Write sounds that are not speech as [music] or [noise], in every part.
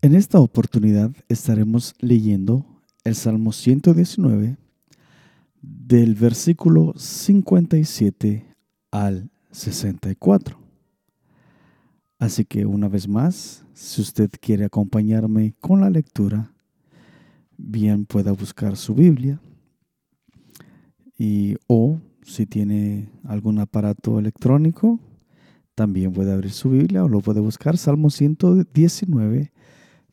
En esta oportunidad estaremos leyendo el Salmo 119 del versículo 57 al 64. Así que una vez más, si usted quiere acompañarme con la lectura, bien pueda buscar su Biblia y o si tiene algún aparato electrónico, también puede abrir su Biblia o lo puede buscar Salmo 119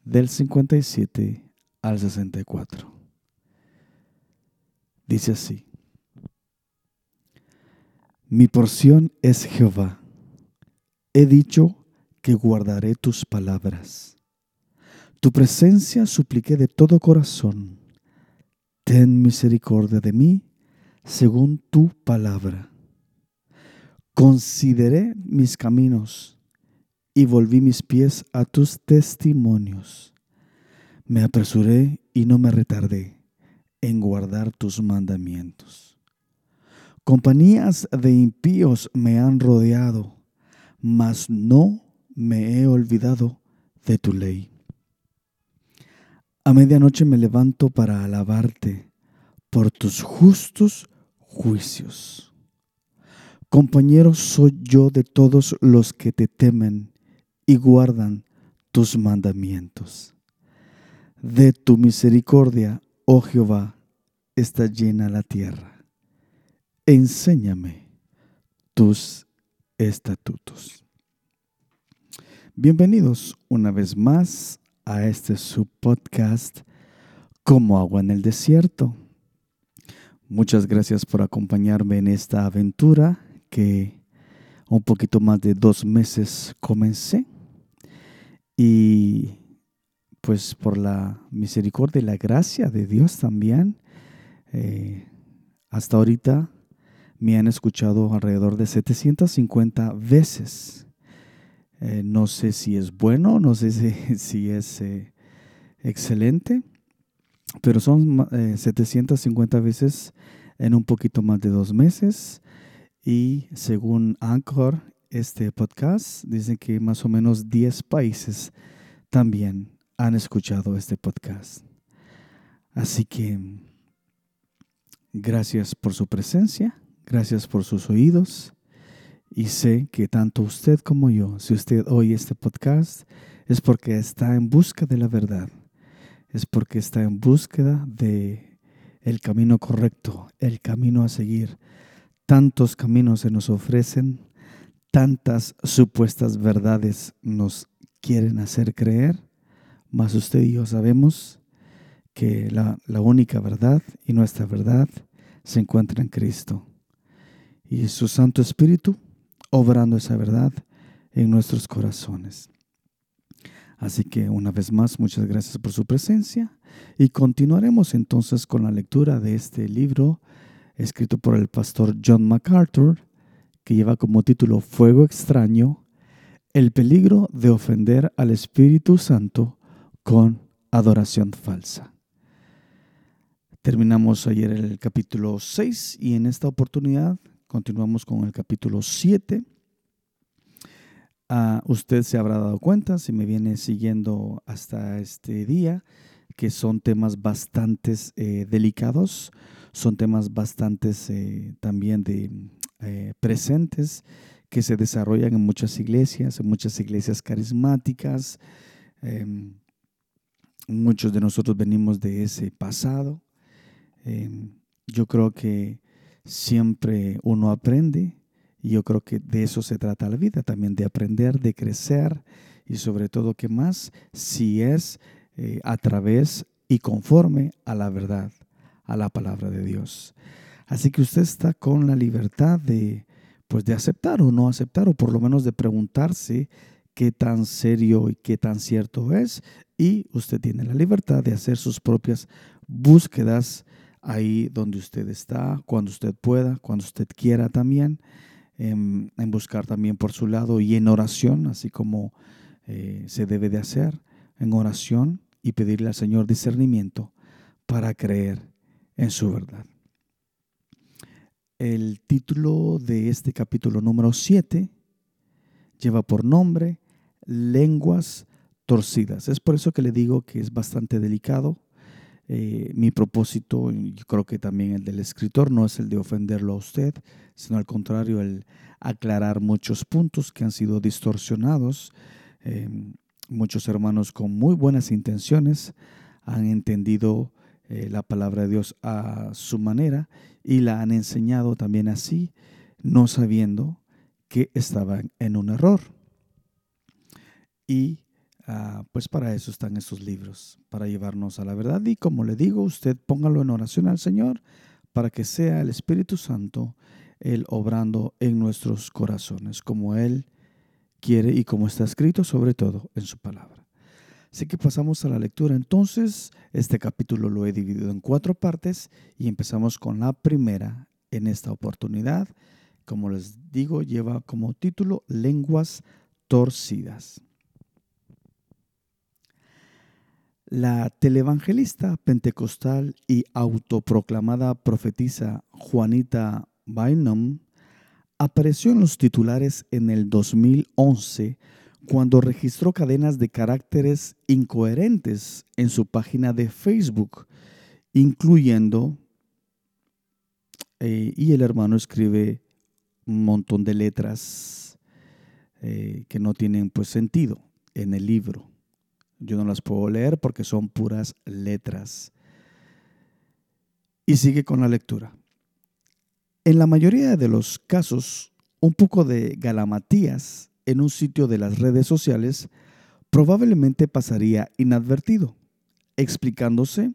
del 57 al 64. Dice así, mi porción es Jehová. He dicho que guardaré tus palabras. Tu presencia supliqué de todo corazón. Ten misericordia de mí según tu palabra. Consideré mis caminos y volví mis pies a tus testimonios. Me apresuré y no me retardé en guardar tus mandamientos. Compañías de impíos me han rodeado, mas no me he olvidado de tu ley. A medianoche me levanto para alabarte por tus justos juicios. Compañero soy yo de todos los que te temen y guardan tus mandamientos. De tu misericordia, oh Jehová, está llena la tierra. Enséñame tus estatutos. Bienvenidos una vez más a este subpodcast Como agua en el desierto. Muchas gracias por acompañarme en esta aventura que un poquito más de dos meses comencé. Y pues por la misericordia y la gracia de Dios también, eh, hasta ahorita me han escuchado alrededor de 750 veces eh, no sé si es bueno, no sé si, [laughs] es eh, excelente, pero son 750 eh, veces en un poquito más de dos meses. Y según Anchor, este podcast, dice que más o menos 10 países también han escuchado este podcast. Así que gracias por su presencia, gracias por sus oídos y sé que tanto usted como yo, si usted oye este podcast, es porque está en busca de la verdad. Es porque está en búsqueda de el camino correcto, el camino a seguir. Tantos caminos se nos ofrecen, tantas supuestas verdades nos quieren hacer creer, mas usted y yo sabemos que la, la única verdad y nuestra verdad se encuentra en Cristo. Y su Santo Espíritu obrando esa verdad en nuestros corazones. Así que una vez más, muchas gracias por su presencia y continuaremos entonces con la lectura de este libro escrito por el pastor John MacArthur, que lleva como título Fuego extraño, el peligro de ofender al Espíritu Santo con adoración falsa. Terminamos ayer el capítulo 6 y en esta oportunidad Continuamos con el capítulo 7. Ah, usted se habrá dado cuenta, si me viene siguiendo hasta este día, que son temas bastante eh, delicados, son temas bastante eh, también de, eh, presentes que se desarrollan en muchas iglesias, en muchas iglesias carismáticas. Em, muchos de nosotros venimos de ese pasado. Em, yo creo que siempre uno aprende y yo creo que de eso se trata la vida, también de aprender, de crecer y sobre todo que más si es eh, a través y conforme a la verdad, a la palabra de Dios. Así que usted está con la libertad de pues de aceptar o no aceptar o por lo menos de preguntarse qué tan serio y qué tan cierto es y usted tiene la libertad de hacer sus propias búsquedas ahí donde usted está, cuando usted pueda, cuando usted quiera también, en, buscar también por su lado y en oración, así como eh, se debe de hacer, en oración y pedirle al Señor discernimiento para creer en su verdad. El título de este capítulo número 7 lleva por nombre Lenguas torcidas. Es por eso que le digo que es bastante delicado. Eh, mi propósito, yo creo que también el del escritor, no es el de ofenderlo a usted, sino al contrario, el aclarar muchos puntos que han sido distorsionados. Eh, muchos hermanos con muy buenas intenciones han entendido eh, la palabra de Dios a su manera y la han enseñado también así, no sabiendo que estaban en un error. Y ah, pues para eso están estos libros, para llevarnos a la verdad. Y como le digo, usted póngalo en oración al Señor para que sea el Espíritu Santo el obrando en nuestros corazones, como Él quiere y como está escrito sobre todo en su palabra. Así que pasamos a la lectura. Entonces, este capítulo lo he dividido en cuatro partes y empezamos con la primera en esta oportunidad. Como les digo, lleva como título Lenguas torcidas. La televangelista pentecostal y autoproclamada profetisa Juanita Bynum apareció en los titulares en el 2011 cuando registró cadenas de caracteres incoherentes en su página de Facebook, incluyendo, eh, y el hermano escribe un montón de letras eh, que no tienen pues sentido en el libro. Yo no las puedo leer porque son puras letras. Y sigue con la lectura. En la mayoría de los casos, un poco de galamatías en un sitio de las redes sociales probablemente pasaría inadvertido, explicándose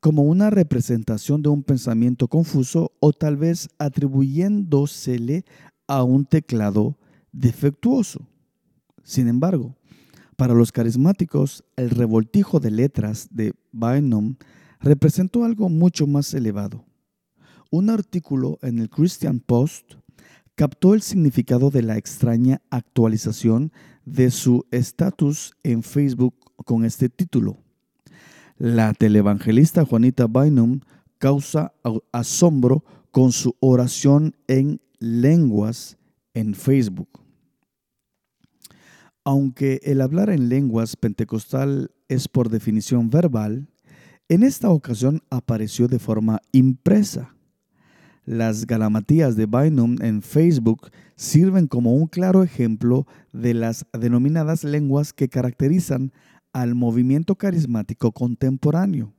como una representación de un pensamiento confuso o tal vez atribuyéndosele a un teclado defectuoso. Sin embargo, para los carismáticos, el revoltijo de letras de Bynum representó algo mucho más elevado. Un artículo en el Christian Post captó el significado de la extraña actualización de su estatus en Facebook con este título. La televangelista Juanita Bynum causa asombro con su oración en lenguas en Facebook. Aunque el hablar en lenguas pentecostal es por definición verbal, en esta ocasión apareció de forma impresa. Las galamatías de Bynum en Facebook sirven como un claro ejemplo de las denominadas lenguas que caracterizan al movimiento carismático contemporáneo.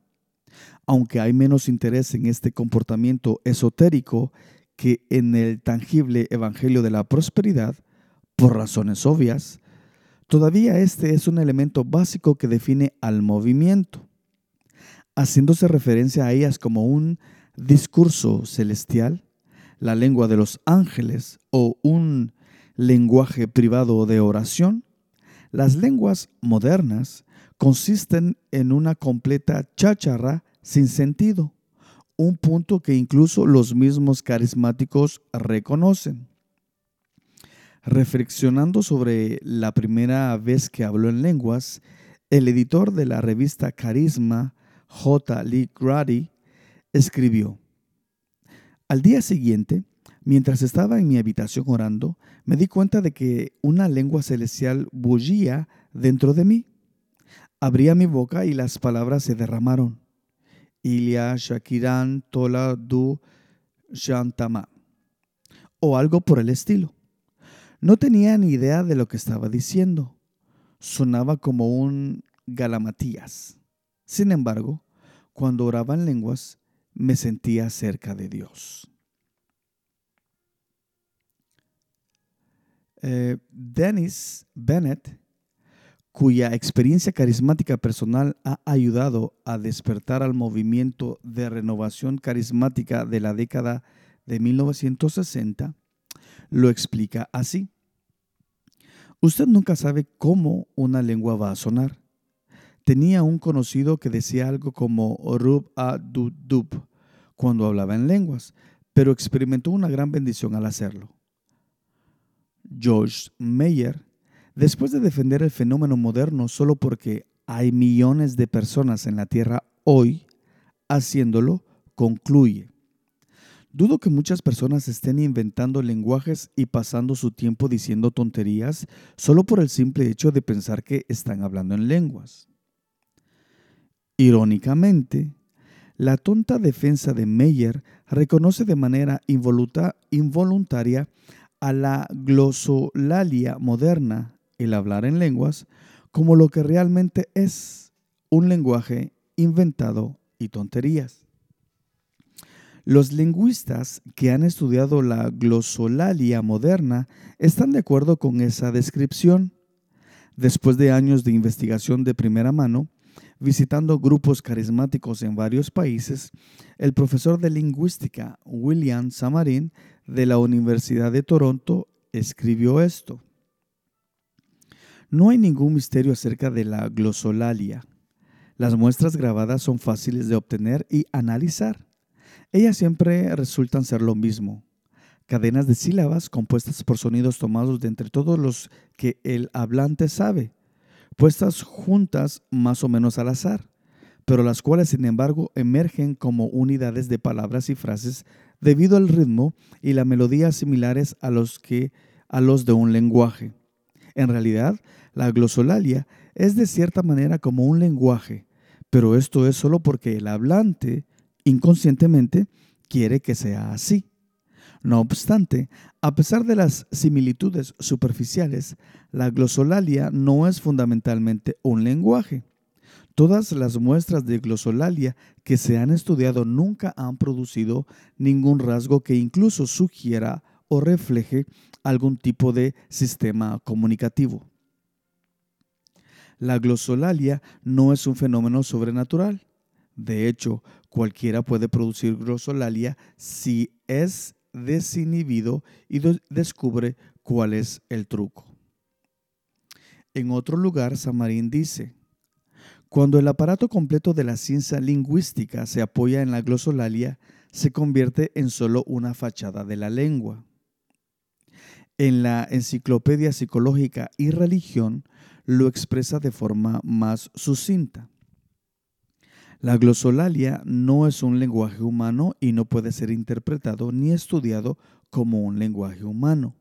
Aunque hay menos interés en este comportamiento esotérico que en el tangible Evangelio de la Prosperidad, por razones obvias, todavía este es un elemento básico que define al movimiento, haciéndose referencia a ellas como un discurso celestial, la lengua de los ángeles o un lenguaje privado de oración, las lenguas modernas consisten en una completa cháchara sin sentido, un punto que incluso los mismos carismáticos reconocen. Reflexionando sobre la primera vez que habló en lenguas, el editor de la revista Carisma, J. Lee Grady, escribió, al día siguiente, mientras estaba en mi habitación orando, me di cuenta de que una lengua celestial bullía dentro de mí. Abría mi boca y las palabras se derramaron. Ilia Shakiran Tola Du Shantama. O algo por el estilo. No tenía ni idea de lo que estaba diciendo. Sonaba como un galamatías. Sin embargo, cuando oraba en lenguas, me sentía cerca de Dios. Eh, Dennis Bennett, cuya experiencia carismática personal ha ayudado a despertar al movimiento de renovación carismática de la década de 1960, lo explica así. Usted nunca sabe cómo una lengua va a sonar. Tenía un conocido que decía algo como rub a dub dub cuando hablaba en lenguas, pero experimentó una gran bendición al hacerlo. George Meyer, después de defender el fenómeno moderno solo porque hay millones de personas en la Tierra hoy haciéndolo, concluye. Dudo que muchas personas estén inventando lenguajes y pasando su tiempo diciendo tonterías solo por el simple hecho de pensar que están hablando en lenguas. Irónicamente, la tonta defensa de Meyer reconoce de manera involuntaria a la glosolalia moderna, el hablar en lenguas, como lo que realmente es un lenguaje inventado y tonterías. Los lingüistas que han estudiado la glosolalia moderna están de acuerdo con esa descripción. Después de años de investigación de primera mano, visitando grupos carismáticos en varios países, el profesor de lingüística William Samarin de la Universidad de Toronto escribió esto. No hay ningún misterio acerca de la glosolalia. Las muestras grabadas son fáciles de obtener y analizar. Ellas siempre resultan ser lo mismo, cadenas de sílabas compuestas por sonidos tomados de entre todos los que el hablante sabe, puestas juntas más o menos al azar, pero las cuales sin embargo emergen como unidades de palabras y frases debido al ritmo y la melodía similares a los que a los de un lenguaje. En realidad, la glosolalia es de cierta manera como un lenguaje, pero esto es solo porque el hablante inconscientemente quiere que sea así. No obstante, a pesar de las similitudes superficiales, la glosolalia no es fundamentalmente un lenguaje. Todas las muestras de glosolalia que se han estudiado nunca han producido ningún rasgo que incluso sugiera o refleje algún tipo de sistema comunicativo. La glosolalia no es un fenómeno sobrenatural. De hecho, cualquiera puede producir glosolalia si es desinhibido y descubre cuál es el truco. En otro lugar, Samarín dice, cuando el aparato completo de la ciencia lingüística se apoya en la glosolalia, se convierte en solo una fachada de la lengua. En la Enciclopedia Psicológica y Religión lo expresa de forma más sucinta. La glosolalia no es un lenguaje humano y no puede ser interpretado ni estudiado como un lenguaje humano.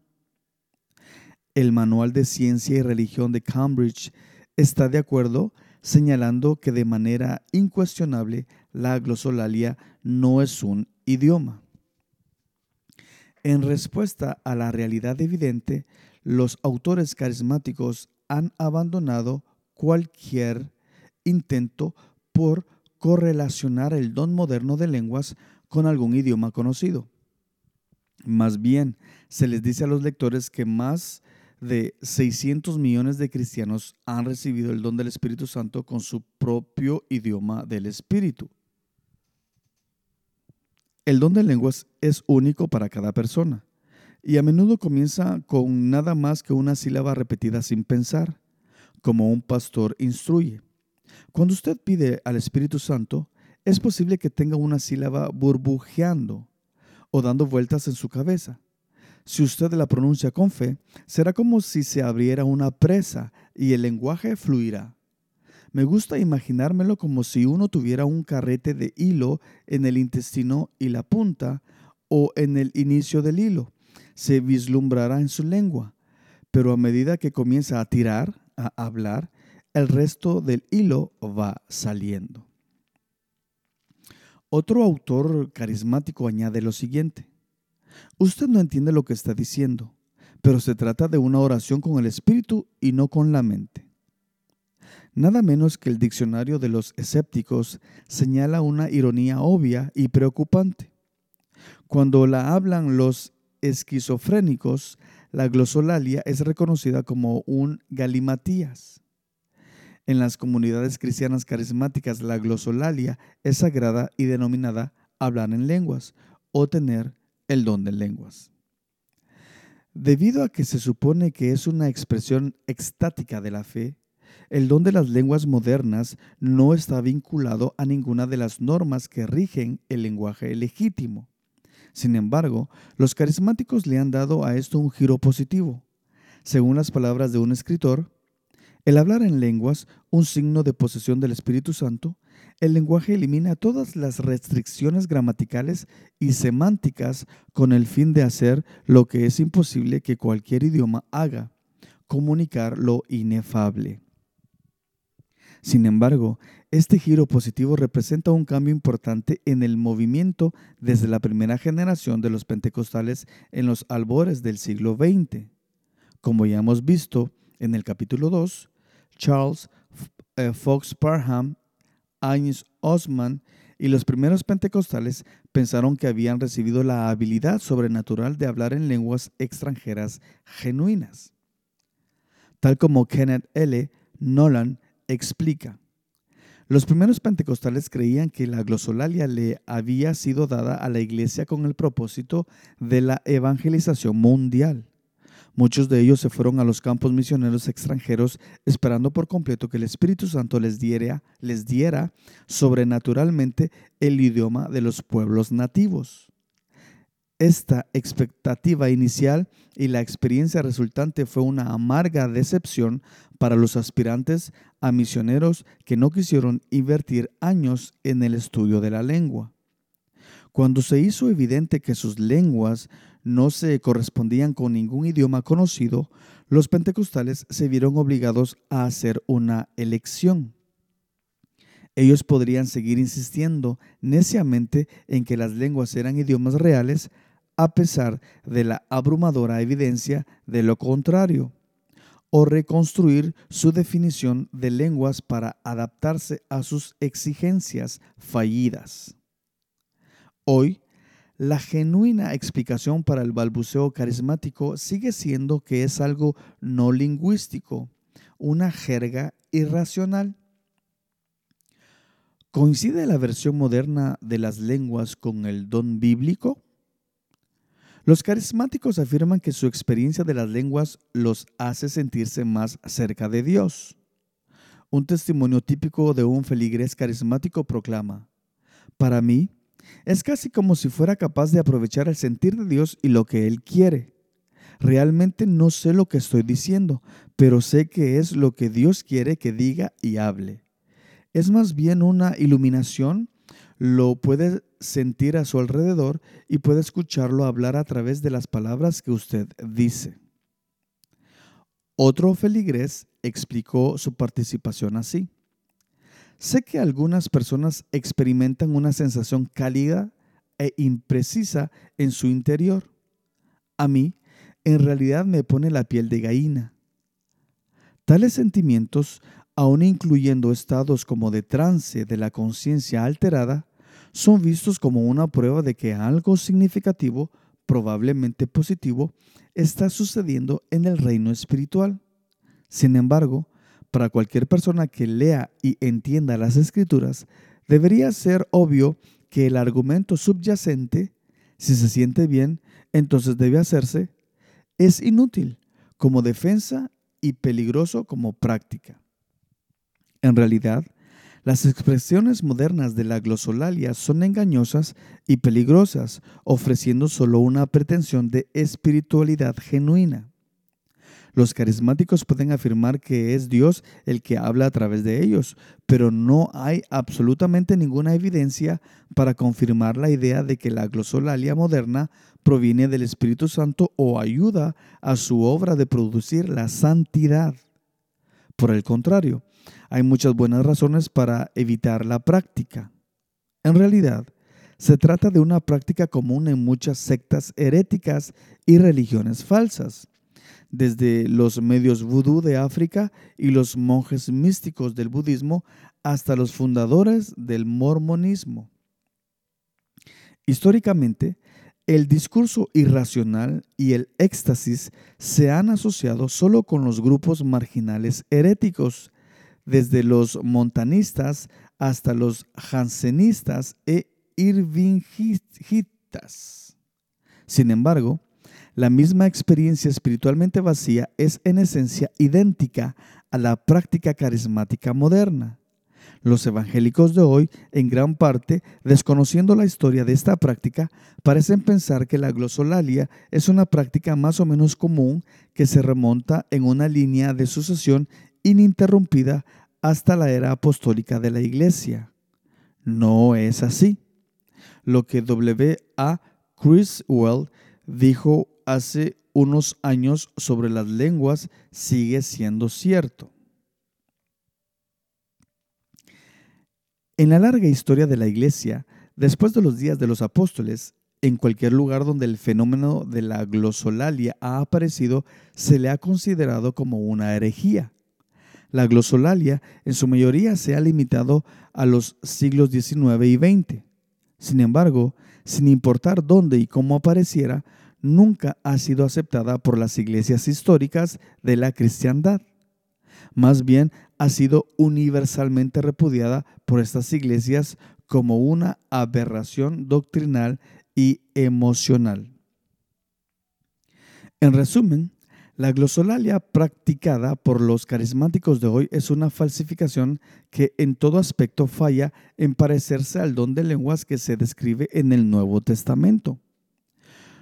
El Manual de Ciencia y Religión de Cambridge está de acuerdo señalando que de manera incuestionable la glosolalia no es un idioma. En respuesta a la realidad evidente, los autores carismáticos han abandonado cualquier intento por correlacionar el don moderno de lenguas con algún idioma conocido. Más bien, se les dice a los lectores que más de 600 millones de cristianos han recibido el don del Espíritu Santo con su propio idioma del Espíritu. El don de lenguas es único para cada persona y a menudo comienza con nada más que una sílaba repetida sin pensar, como un pastor instruye. Cuando usted pide al Espíritu Santo, es posible que tenga una sílaba burbujeando o dando vueltas en su cabeza. Si usted la pronuncia con fe, será como si se abriera una presa y el lenguaje fluirá. Me gusta imaginármelo como si uno tuviera un carrete de hilo en el intestino y la punta o en el inicio del hilo. Se vislumbrará en su lengua, pero a medida que comienza a tirar, a hablar, el resto del hilo va saliendo. Otro autor carismático añade lo siguiente. Usted no entiende lo que está diciendo, pero se trata de una oración con el espíritu y no con la mente. Nada menos que el diccionario de los escépticos señala una ironía obvia y preocupante. Cuando la hablan los esquizofrénicos, la glosolalia es reconocida como un galimatías. En las comunidades cristianas carismáticas, la glosolalia es sagrada y denominada hablar en lenguas o tener el don de lenguas. Debido a que se supone que es una expresión extática de la fe, el don de las lenguas modernas no está vinculado a ninguna de las normas que rigen el lenguaje legítimo. Sin embargo, los carismáticos le han dado a esto un giro positivo. Según las palabras de un escritor, el hablar en lenguas, un signo de posesión del Espíritu Santo, el lenguaje elimina todas las restricciones gramaticales y semánticas con el fin de hacer lo que es imposible que cualquier idioma haga, comunicar lo inefable. Sin embargo, este giro positivo representa un cambio importante en el movimiento desde la primera generación de los pentecostales en los albores del siglo XX. Como ya hemos visto en el capítulo 2, Charles eh, Fox Parham Agnes Osman y los primeros pentecostales pensaron que habían recibido la habilidad sobrenatural de hablar en lenguas extranjeras genuinas. Tal como Kenneth L. Nolan explica. Los primeros pentecostales creían que la glosolalia le había sido dada a la iglesia con el propósito de la evangelización mundial. Muchos de ellos se fueron a los campos misioneros extranjeros esperando por completo que el Espíritu Santo les diera, les diera sobrenaturalmente el idioma de los pueblos nativos. Esta expectativa inicial y la experiencia resultante fue una amarga decepción para los aspirantes a misioneros que no quisieron invertir años en el estudio de la lengua. Cuando se hizo evidente que sus lenguas no se correspondían con ningún idioma conocido, los pentecostales se vieron obligados a hacer una elección. Ellos podrían seguir insistiendo neciamente en que las lenguas eran idiomas reales, a pesar de la abrumadora evidencia de lo contrario, o reconstruir su definición de lenguas para adaptarse a sus exigencias fallidas. Hoy, la genuina explicación para el balbuceo carismático sigue siendo que es algo no lingüístico, una jerga irracional. ¿Coincide la versión moderna de las lenguas con el don bíblico? Los carismáticos afirman que su experiencia de las lenguas los hace sentirse más cerca de Dios. Un testimonio típico de un feligrés carismático proclama, Para mí, es casi como si fuera capaz de aprovechar el sentir de Dios y lo que Él quiere. Realmente no sé lo que estoy diciendo, pero sé que es lo que Dios quiere que diga y hable. Es más bien una iluminación, lo puede sentir a su alrededor y puede escucharlo hablar a través de las palabras que usted dice. Otro feligrés explicó su participación así. Sé que algunas personas experimentan una sensación cálida e imprecisa en su interior. A mí, en realidad me pone la piel de gallina. Tales sentimientos, aun incluyendo estados como de trance de la conciencia alterada, son vistos como una prueba de que algo significativo, probablemente positivo, está sucediendo en el reino espiritual. Sin embargo, para cualquier persona que lea y entienda las escrituras, debería ser obvio que el argumento subyacente, si se siente bien, entonces debe hacerse, es inútil como defensa y peligroso como práctica. En realidad, las expresiones modernas de la glosolalia son engañosas y peligrosas, ofreciendo solo una pretensión de espiritualidad genuina. Los carismáticos pueden afirmar que es Dios el que habla a través de ellos, pero no hay absolutamente ninguna evidencia para confirmar la idea de que la glosolalia moderna proviene del Espíritu Santo o ayuda a su obra de producir la santidad. Por el contrario, hay muchas buenas razones para evitar la práctica. En realidad, se trata de una práctica común en muchas sectas heréticas y religiones falsas desde los medios vudú de África y los monjes místicos del budismo hasta los fundadores del mormonismo. Históricamente, el discurso irracional y el éxtasis se han asociado solo con los grupos marginales heréticos, desde los montanistas hasta los jansenistas e irvingitas. Sin embargo, la misma experiencia espiritualmente vacía es en esencia idéntica a la práctica carismática moderna. Los evangélicos de hoy, en gran parte, desconociendo la historia de esta práctica, parecen pensar que la glosolalia es una práctica más o menos común que se remonta en una línea de sucesión ininterrumpida hasta la era apostólica de la Iglesia. No es así. Lo que W. A. Criswell dijo hace unos años sobre las lenguas sigue siendo cierto. En la larga historia de la Iglesia, después de los días de los apóstoles, en cualquier lugar donde el fenómeno de la glosolalia ha aparecido, se le ha considerado como una herejía. La glosolalia en su mayoría se ha limitado a los siglos XIX y XX. Sin embargo, sin importar dónde y cómo apareciera, nunca ha sido aceptada por las iglesias históricas de la cristiandad. Más bien ha sido universalmente repudiada por estas iglesias como una aberración doctrinal y emocional. En resumen, la glosolalia practicada por los carismáticos de hoy es una falsificación que en todo aspecto falla en parecerse al don de lenguas que se describe en el Nuevo Testamento.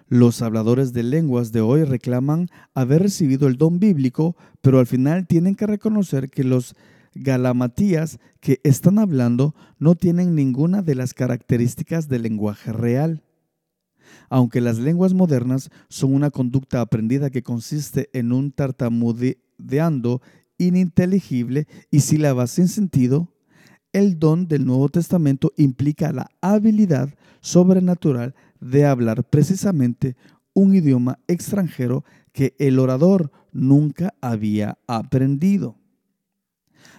Los habladores de lenguas de hoy reclaman haber recibido el don bíblico, pero al final tienen que reconocer que los galamatías que están hablando no tienen ninguna de las características del lenguaje real. Aunque las lenguas modernas son una conducta aprendida que consiste en un tartamudeando ininteligible y sílabas sin sentido, el don del Nuevo Testamento implica la habilidad sobrenatural de hablar precisamente un idioma extranjero que el orador nunca había aprendido.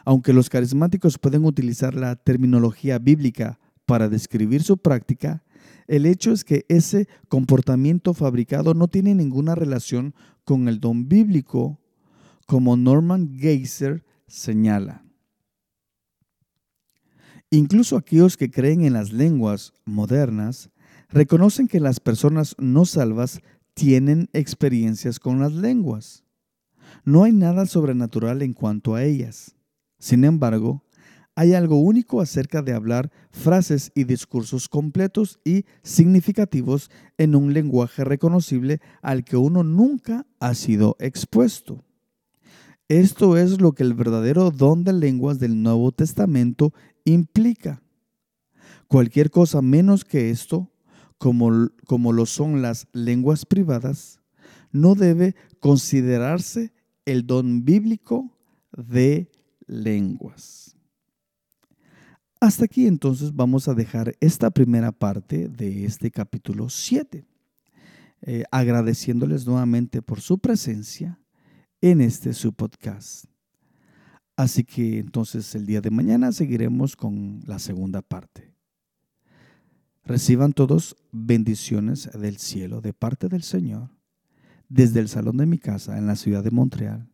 Aunque los carismáticos pueden utilizar la terminología bíblica para describir su práctica, el hecho es que ese comportamiento fabricado no tiene ninguna relación con el don bíblico, como Norman Geiser señala. Incluso aquellos que creen en las lenguas modernas reconocen que las personas no salvas tienen experiencias con las lenguas. No hay nada sobrenatural en cuanto a ellas. Sin embargo, hay algo único acerca de hablar frases y discursos completos y significativos en un lenguaje reconocible al que uno nunca ha sido expuesto. Esto es lo que el verdadero don de lenguas del Nuevo Testamento implica. Cualquier cosa menos que esto, como, como lo son las lenguas privadas, no debe considerarse el don bíblico de lenguas. Hasta aquí entonces vamos a dejar esta primera parte de este capítulo 7, eh, agradeciéndoles nuevamente por su presencia en este su podcast. Así que entonces el día de mañana seguiremos con la segunda parte. Reciban todos bendiciones del cielo de parte del Señor desde el salón de mi casa en la ciudad de Montreal,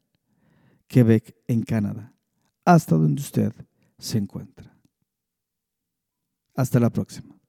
Quebec, en Canadá, hasta donde usted se encuentra. Hasta la próxima.